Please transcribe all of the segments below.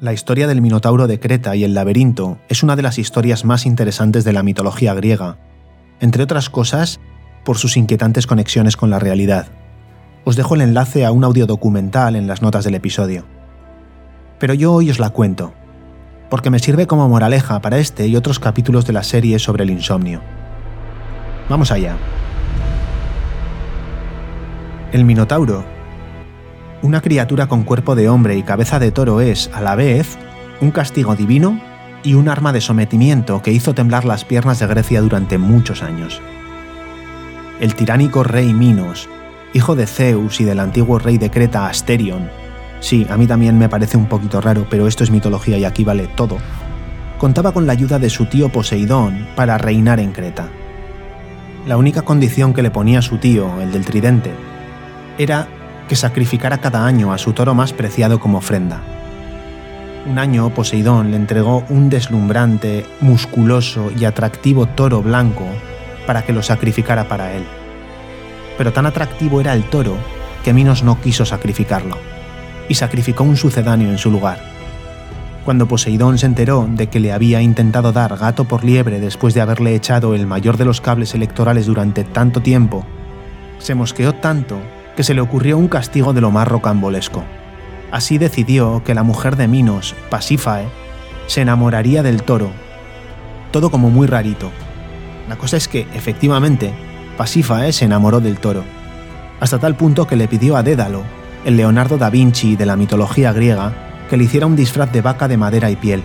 La historia del Minotauro de Creta y el laberinto es una de las historias más interesantes de la mitología griega, entre otras cosas por sus inquietantes conexiones con la realidad. Os dejo el enlace a un audio documental en las notas del episodio. Pero yo hoy os la cuento, porque me sirve como moraleja para este y otros capítulos de la serie sobre el insomnio. Vamos allá. El Minotauro una criatura con cuerpo de hombre y cabeza de toro es, a la vez, un castigo divino y un arma de sometimiento que hizo temblar las piernas de Grecia durante muchos años. El tiránico rey Minos, hijo de Zeus y del antiguo rey de Creta Asterion, sí, a mí también me parece un poquito raro, pero esto es mitología y aquí vale todo, contaba con la ayuda de su tío Poseidón para reinar en Creta. La única condición que le ponía su tío, el del tridente, era que sacrificara cada año a su toro más preciado como ofrenda. Un año Poseidón le entregó un deslumbrante, musculoso y atractivo toro blanco para que lo sacrificara para él. Pero tan atractivo era el toro que Minos no quiso sacrificarlo, y sacrificó un sucedáneo en su lugar. Cuando Poseidón se enteró de que le había intentado dar gato por liebre después de haberle echado el mayor de los cables electorales durante tanto tiempo, se mosqueó tanto que se le ocurrió un castigo de lo más rocambolesco. Así decidió que la mujer de Minos, Pasífae, se enamoraría del toro. Todo como muy rarito. La cosa es que, efectivamente, Pasífae se enamoró del toro, hasta tal punto que le pidió a Dédalo, el Leonardo da Vinci de la mitología griega, que le hiciera un disfraz de vaca de madera y piel,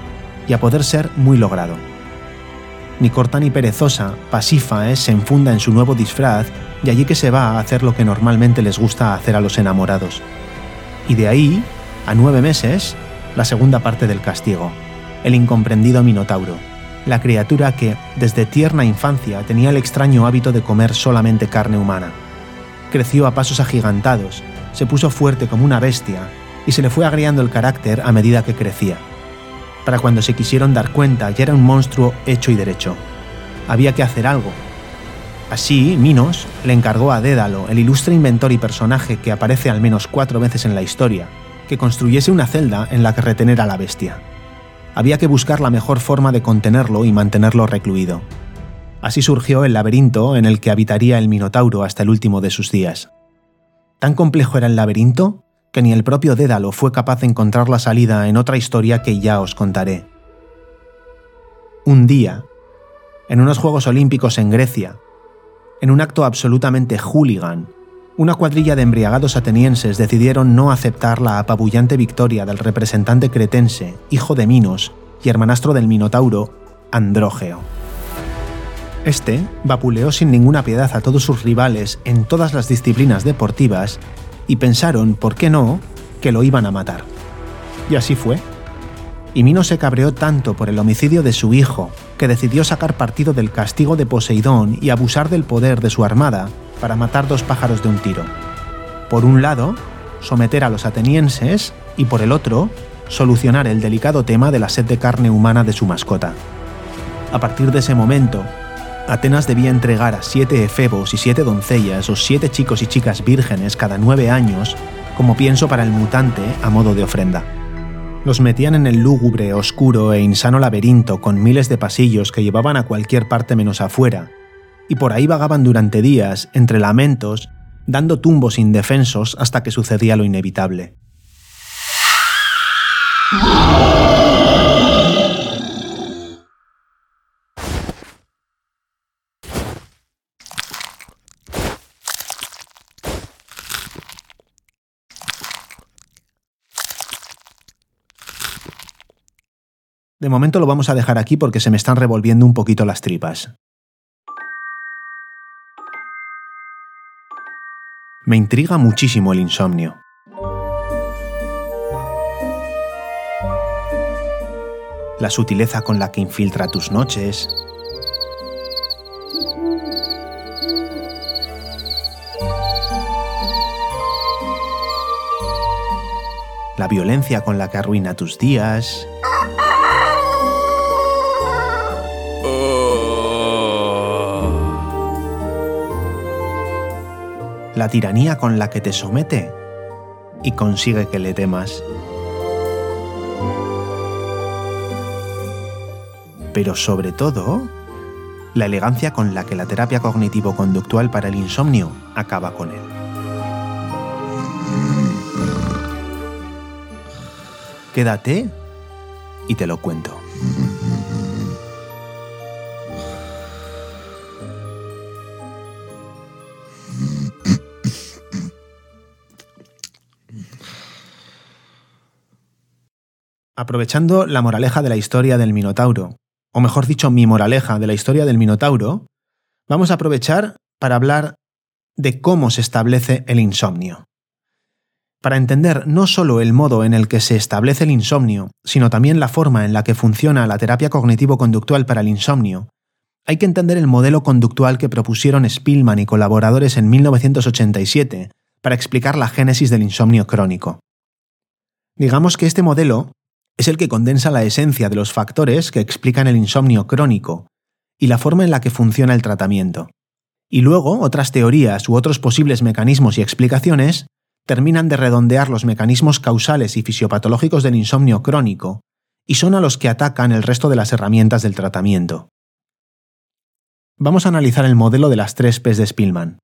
y a poder ser muy logrado. Ni corta ni perezosa, Pasífae se enfunda en su nuevo disfraz y allí que se va a hacer lo que normalmente les gusta hacer a los enamorados. Y de ahí, a nueve meses, la segunda parte del castigo, el incomprendido Minotauro, la criatura que, desde tierna infancia, tenía el extraño hábito de comer solamente carne humana. Creció a pasos agigantados, se puso fuerte como una bestia y se le fue agriando el carácter a medida que crecía. Para cuando se quisieron dar cuenta ya era un monstruo hecho y derecho. Había que hacer algo, Así, Minos le encargó a Dédalo, el ilustre inventor y personaje que aparece al menos cuatro veces en la historia, que construyese una celda en la que retener a la bestia. Había que buscar la mejor forma de contenerlo y mantenerlo recluido. Así surgió el laberinto en el que habitaría el Minotauro hasta el último de sus días. Tan complejo era el laberinto que ni el propio Dédalo fue capaz de encontrar la salida en otra historia que ya os contaré. Un día, en unos Juegos Olímpicos en Grecia, en un acto absolutamente hooligan, una cuadrilla de embriagados atenienses decidieron no aceptar la apabullante victoria del representante cretense, hijo de Minos y hermanastro del Minotauro, Andrógeo. Este vapuleó sin ninguna piedad a todos sus rivales en todas las disciplinas deportivas y pensaron, ¿por qué no?, que lo iban a matar. Y así fue y Minos se cabreó tanto por el homicidio de su hijo que decidió sacar partido del castigo de Poseidón y abusar del poder de su armada para matar dos pájaros de un tiro. Por un lado, someter a los atenienses y por el otro, solucionar el delicado tema de la sed de carne humana de su mascota. A partir de ese momento, Atenas debía entregar a siete efebos y siete doncellas o siete chicos y chicas vírgenes cada nueve años como pienso para el mutante a modo de ofrenda. Los metían en el lúgubre, oscuro e insano laberinto con miles de pasillos que llevaban a cualquier parte menos afuera, y por ahí vagaban durante días, entre lamentos, dando tumbos indefensos hasta que sucedía lo inevitable. De momento lo vamos a dejar aquí porque se me están revolviendo un poquito las tripas. Me intriga muchísimo el insomnio. La sutileza con la que infiltra tus noches. La violencia con la que arruina tus días. la tiranía con la que te somete y consigue que le temas. Pero sobre todo, la elegancia con la que la terapia cognitivo-conductual para el insomnio acaba con él. Quédate y te lo cuento. Aprovechando la moraleja de la historia del Minotauro, o mejor dicho, mi moraleja de la historia del Minotauro, vamos a aprovechar para hablar de cómo se establece el insomnio. Para entender no solo el modo en el que se establece el insomnio, sino también la forma en la que funciona la terapia cognitivo-conductual para el insomnio, hay que entender el modelo conductual que propusieron Spielman y colaboradores en 1987 para explicar la génesis del insomnio crónico. Digamos que este modelo es el que condensa la esencia de los factores que explican el insomnio crónico y la forma en la que funciona el tratamiento. Y luego otras teorías u otros posibles mecanismos y explicaciones terminan de redondear los mecanismos causales y fisiopatológicos del insomnio crónico y son a los que atacan el resto de las herramientas del tratamiento. Vamos a analizar el modelo de las tres P's de Spielman.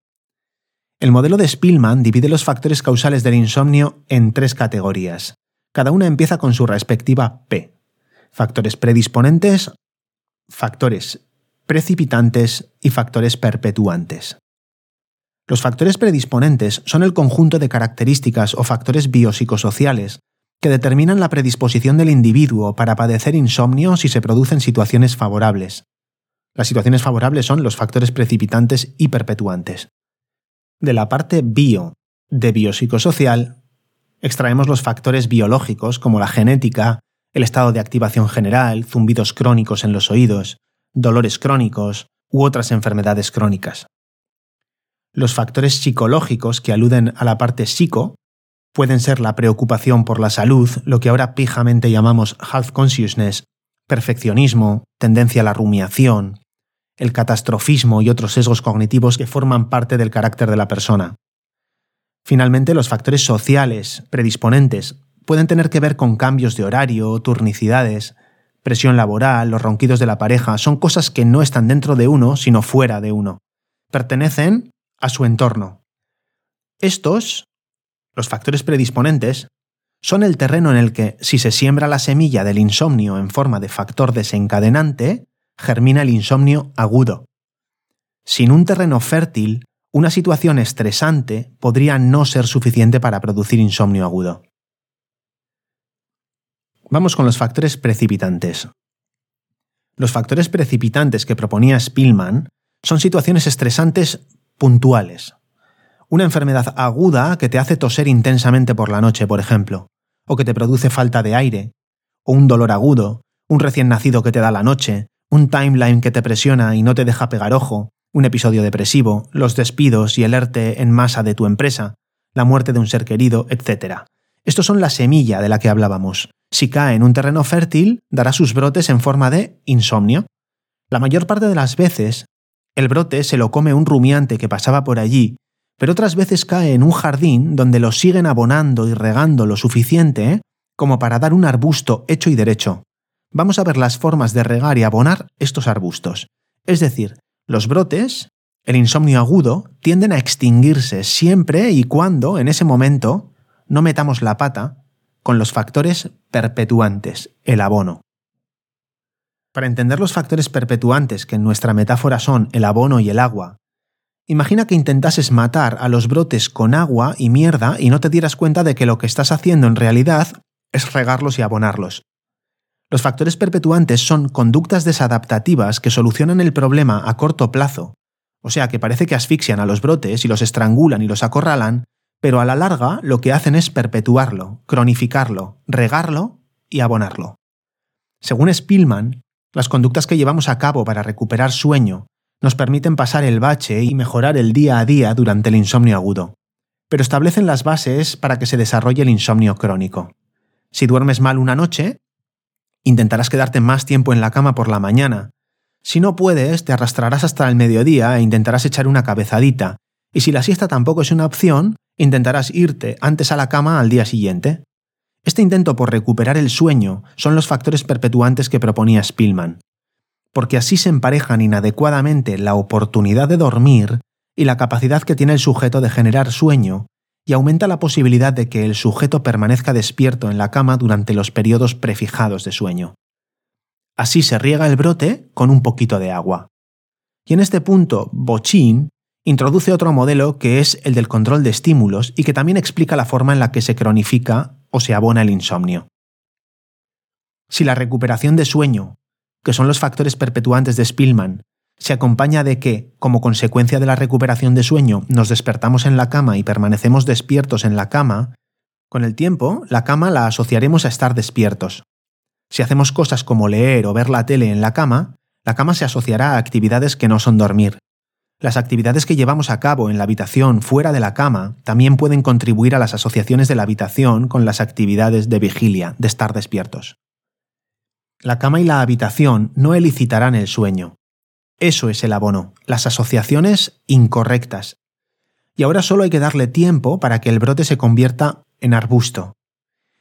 El modelo de Spielman divide los factores causales del insomnio en tres categorías, cada una empieza con su respectiva P. Factores predisponentes, factores precipitantes y factores perpetuantes. Los factores predisponentes son el conjunto de características o factores biopsicosociales que determinan la predisposición del individuo para padecer insomnio si se producen situaciones favorables. Las situaciones favorables son los factores precipitantes y perpetuantes. De la parte bio de biopsicosocial extraemos los factores biológicos como la genética, el estado de activación general, zumbidos crónicos en los oídos, dolores crónicos u otras enfermedades crónicas. Los factores psicológicos que aluden a la parte psico pueden ser la preocupación por la salud, lo que ahora pijamente llamamos health consciousness, perfeccionismo, tendencia a la rumiación, el catastrofismo y otros sesgos cognitivos que forman parte del carácter de la persona. Finalmente, los factores sociales predisponentes pueden tener que ver con cambios de horario, turnicidades, presión laboral, los ronquidos de la pareja, son cosas que no están dentro de uno, sino fuera de uno. Pertenecen a su entorno. Estos, los factores predisponentes, son el terreno en el que, si se siembra la semilla del insomnio en forma de factor desencadenante, germina el insomnio agudo. Sin un terreno fértil, una situación estresante podría no ser suficiente para producir insomnio agudo. Vamos con los factores precipitantes. Los factores precipitantes que proponía Spielman son situaciones estresantes puntuales. Una enfermedad aguda que te hace toser intensamente por la noche, por ejemplo, o que te produce falta de aire, o un dolor agudo, un recién nacido que te da la noche, un timeline que te presiona y no te deja pegar ojo, un episodio depresivo, los despidos y el ERTE en masa de tu empresa, la muerte de un ser querido, etc. Estos son la semilla de la que hablábamos. Si cae en un terreno fértil, dará sus brotes en forma de insomnio. La mayor parte de las veces, el brote se lo come un rumiante que pasaba por allí, pero otras veces cae en un jardín donde lo siguen abonando y regando lo suficiente ¿eh? como para dar un arbusto hecho y derecho. Vamos a ver las formas de regar y abonar estos arbustos. Es decir, los brotes, el insomnio agudo, tienden a extinguirse siempre y cuando, en ese momento, no metamos la pata con los factores perpetuantes, el abono. Para entender los factores perpetuantes, que en nuestra metáfora son el abono y el agua, imagina que intentases matar a los brotes con agua y mierda y no te dieras cuenta de que lo que estás haciendo en realidad es regarlos y abonarlos. Los factores perpetuantes son conductas desadaptativas que solucionan el problema a corto plazo, o sea que parece que asfixian a los brotes y los estrangulan y los acorralan, pero a la larga lo que hacen es perpetuarlo, cronificarlo, regarlo y abonarlo. Según Spielman, las conductas que llevamos a cabo para recuperar sueño nos permiten pasar el bache y mejorar el día a día durante el insomnio agudo, pero establecen las bases para que se desarrolle el insomnio crónico. Si duermes mal una noche, Intentarás quedarte más tiempo en la cama por la mañana. Si no puedes, te arrastrarás hasta el mediodía e intentarás echar una cabezadita. Y si la siesta tampoco es una opción, intentarás irte antes a la cama al día siguiente. Este intento por recuperar el sueño son los factores perpetuantes que proponía Spielman. porque así se emparejan inadecuadamente la oportunidad de dormir y la capacidad que tiene el sujeto de generar sueño, y aumenta la posibilidad de que el sujeto permanezca despierto en la cama durante los periodos prefijados de sueño. Así se riega el brote con un poquito de agua. Y en este punto, Bochin introduce otro modelo que es el del control de estímulos y que también explica la forma en la que se cronifica o se abona el insomnio. Si la recuperación de sueño, que son los factores perpetuantes de Spillman, se acompaña de que, como consecuencia de la recuperación de sueño, nos despertamos en la cama y permanecemos despiertos en la cama, con el tiempo la cama la asociaremos a estar despiertos. Si hacemos cosas como leer o ver la tele en la cama, la cama se asociará a actividades que no son dormir. Las actividades que llevamos a cabo en la habitación fuera de la cama también pueden contribuir a las asociaciones de la habitación con las actividades de vigilia, de estar despiertos. La cama y la habitación no elicitarán el sueño. Eso es el abono, las asociaciones incorrectas. Y ahora solo hay que darle tiempo para que el brote se convierta en arbusto.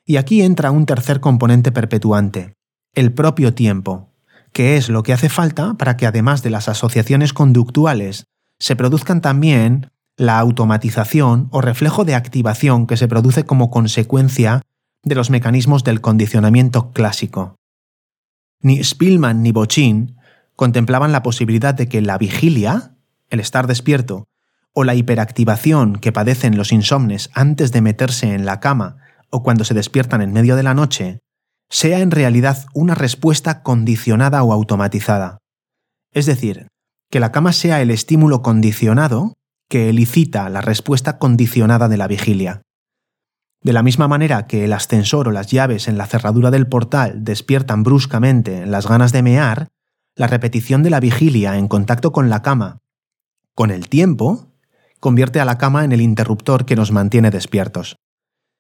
Y aquí entra un tercer componente perpetuante, el propio tiempo, que es lo que hace falta para que además de las asociaciones conductuales, se produzcan también la automatización o reflejo de activación que se produce como consecuencia de los mecanismos del condicionamiento clásico. Ni Spielman ni Bochin contemplaban la posibilidad de que la vigilia, el estar despierto, o la hiperactivación que padecen los insomnes antes de meterse en la cama o cuando se despiertan en medio de la noche, sea en realidad una respuesta condicionada o automatizada. Es decir, que la cama sea el estímulo condicionado que elicita la respuesta condicionada de la vigilia. De la misma manera que el ascensor o las llaves en la cerradura del portal despiertan bruscamente las ganas de mear, la repetición de la vigilia en contacto con la cama, con el tiempo, convierte a la cama en el interruptor que nos mantiene despiertos.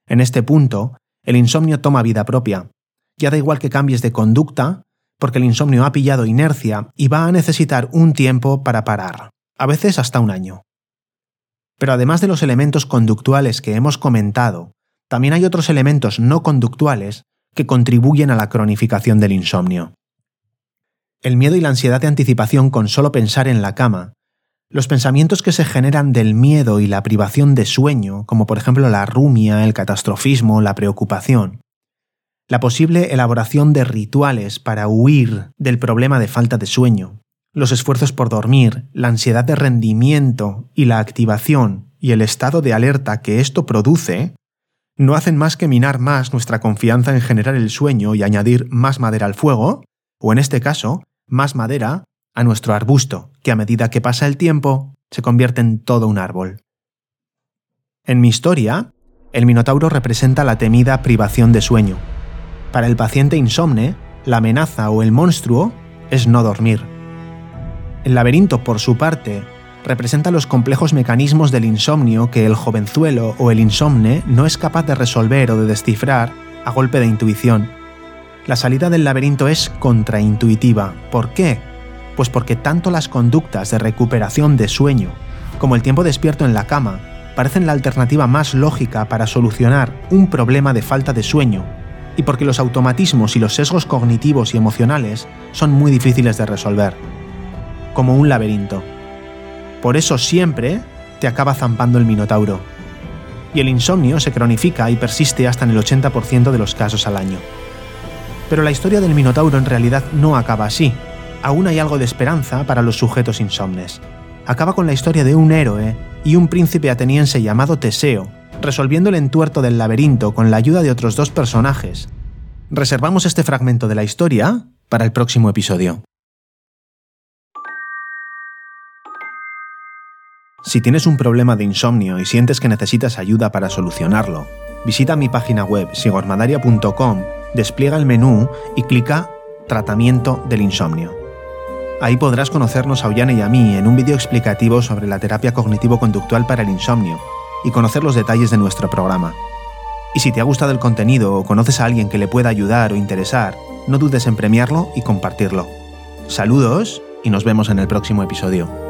En este punto, el insomnio toma vida propia. Ya da igual que cambies de conducta, porque el insomnio ha pillado inercia y va a necesitar un tiempo para parar, a veces hasta un año. Pero además de los elementos conductuales que hemos comentado, también hay otros elementos no conductuales que contribuyen a la cronificación del insomnio. El miedo y la ansiedad de anticipación con solo pensar en la cama, los pensamientos que se generan del miedo y la privación de sueño, como por ejemplo la rumia, el catastrofismo, la preocupación, la posible elaboración de rituales para huir del problema de falta de sueño, los esfuerzos por dormir, la ansiedad de rendimiento y la activación y el estado de alerta que esto produce, no hacen más que minar más nuestra confianza en generar el sueño y añadir más madera al fuego, o en este caso, más madera a nuestro arbusto, que a medida que pasa el tiempo se convierte en todo un árbol. En mi historia, el Minotauro representa la temida privación de sueño. Para el paciente insomne, la amenaza o el monstruo es no dormir. El laberinto, por su parte, representa los complejos mecanismos del insomnio que el jovenzuelo o el insomne no es capaz de resolver o de descifrar a golpe de intuición. La salida del laberinto es contraintuitiva. ¿Por qué? Pues porque tanto las conductas de recuperación de sueño como el tiempo despierto en la cama parecen la alternativa más lógica para solucionar un problema de falta de sueño, y porque los automatismos y los sesgos cognitivos y emocionales son muy difíciles de resolver. Como un laberinto. Por eso siempre te acaba zampando el Minotauro. Y el insomnio se cronifica y persiste hasta en el 80% de los casos al año. Pero la historia del Minotauro en realidad no acaba así. Aún hay algo de esperanza para los sujetos insomnes. Acaba con la historia de un héroe y un príncipe ateniense llamado Teseo, resolviendo el entuerto del laberinto con la ayuda de otros dos personajes. Reservamos este fragmento de la historia para el próximo episodio. Si tienes un problema de insomnio y sientes que necesitas ayuda para solucionarlo, visita mi página web sigormadaria.com, despliega el menú y clica Tratamiento del insomnio. Ahí podrás conocernos a Ollane y a mí en un vídeo explicativo sobre la terapia cognitivo-conductual para el insomnio y conocer los detalles de nuestro programa. Y si te ha gustado el contenido o conoces a alguien que le pueda ayudar o interesar, no dudes en premiarlo y compartirlo. Saludos y nos vemos en el próximo episodio.